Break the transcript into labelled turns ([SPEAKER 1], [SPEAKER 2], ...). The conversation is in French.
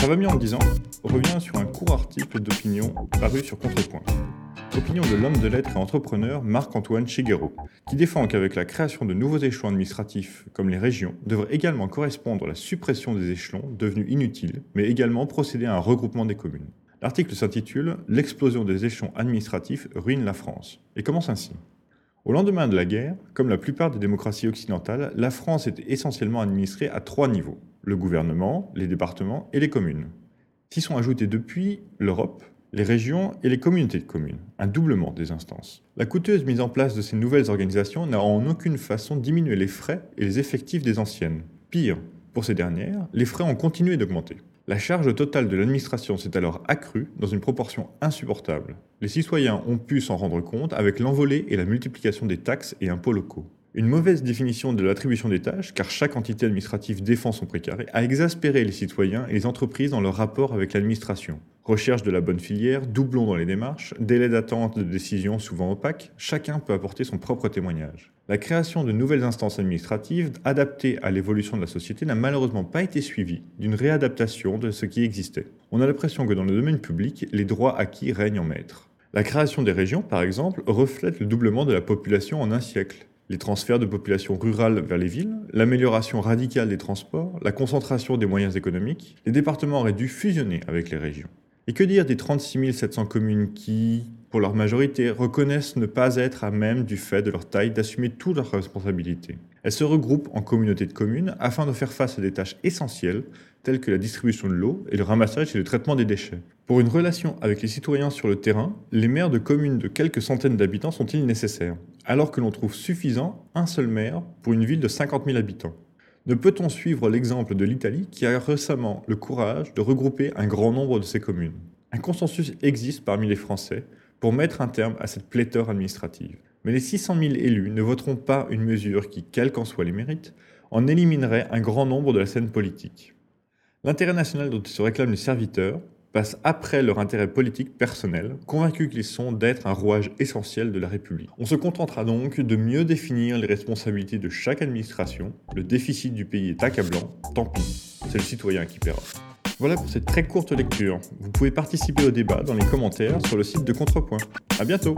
[SPEAKER 1] Ça va mieux en disant, revient sur un court article d'opinion paru sur Contrepoint. Opinion de l'homme de lettres et entrepreneur Marc-Antoine Chiguero, qui défend qu'avec la création de nouveaux échelons administratifs comme les régions, devrait également correspondre la suppression des échelons devenus inutiles, mais également procéder à un regroupement des communes. L'article s'intitule L'explosion des échelons administratifs ruine la France, et commence ainsi. Au lendemain de la guerre, comme la plupart des démocraties occidentales, la France était essentiellement administrée à trois niveaux le gouvernement, les départements et les communes. S'y sont ajoutés depuis l'Europe, les régions et les communautés de communes, un doublement des instances. La coûteuse mise en place de ces nouvelles organisations n'a en aucune façon diminué les frais et les effectifs des anciennes. Pire, pour ces dernières, les frais ont continué d'augmenter. La charge totale de l'administration s'est alors accrue dans une proportion insupportable. Les citoyens ont pu s'en rendre compte avec l'envolée et la multiplication des taxes et impôts locaux. Une mauvaise définition de l'attribution des tâches, car chaque entité administrative défend son précaré, a exaspéré les citoyens et les entreprises dans leur rapport avec l'administration. Recherche de la bonne filière, doublons dans les démarches, délai d'attente de décisions souvent opaques, chacun peut apporter son propre témoignage. La création de nouvelles instances administratives adaptées à l'évolution de la société n'a malheureusement pas été suivie d'une réadaptation de ce qui existait. On a l'impression que dans le domaine public, les droits acquis règnent en maître. La création des régions, par exemple, reflète le doublement de la population en un siècle les transferts de population rurale vers les villes, l'amélioration radicale des transports, la concentration des moyens économiques, les départements auraient dû fusionner avec les régions. Et que dire des 36 700 communes qui, pour leur majorité, reconnaissent ne pas être à même, du fait de leur taille, d'assumer toutes leurs responsabilités. Elles se regroupent en communautés de communes afin de faire face à des tâches essentielles telles que la distribution de l'eau et le ramassage et le traitement des déchets. Pour une relation avec les citoyens sur le terrain, les maires de communes de quelques centaines d'habitants sont-ils nécessaires, alors que l'on trouve suffisant un seul maire pour une ville de 50 000 habitants? Ne peut-on suivre l'exemple de l'Italie qui a récemment le courage de regrouper un grand nombre de ses communes? Un consensus existe parmi les Français pour mettre un terme à cette pléthore administrative. Mais les 600 000 élus ne voteront pas une mesure qui, quels qu'en soient les mérites, en éliminerait un grand nombre de la scène politique. L'intérêt national dont ils se réclament les serviteurs passent après leur intérêt politique personnel, convaincus qu'ils sont d'être un rouage essentiel de la République. On se contentera donc de mieux définir les responsabilités de chaque administration. Le déficit du pays est accablant, tant pis, c'est le citoyen qui paiera. Voilà pour cette très courte lecture. Vous pouvez participer au débat dans les commentaires sur le site de Contrepoint. À bientôt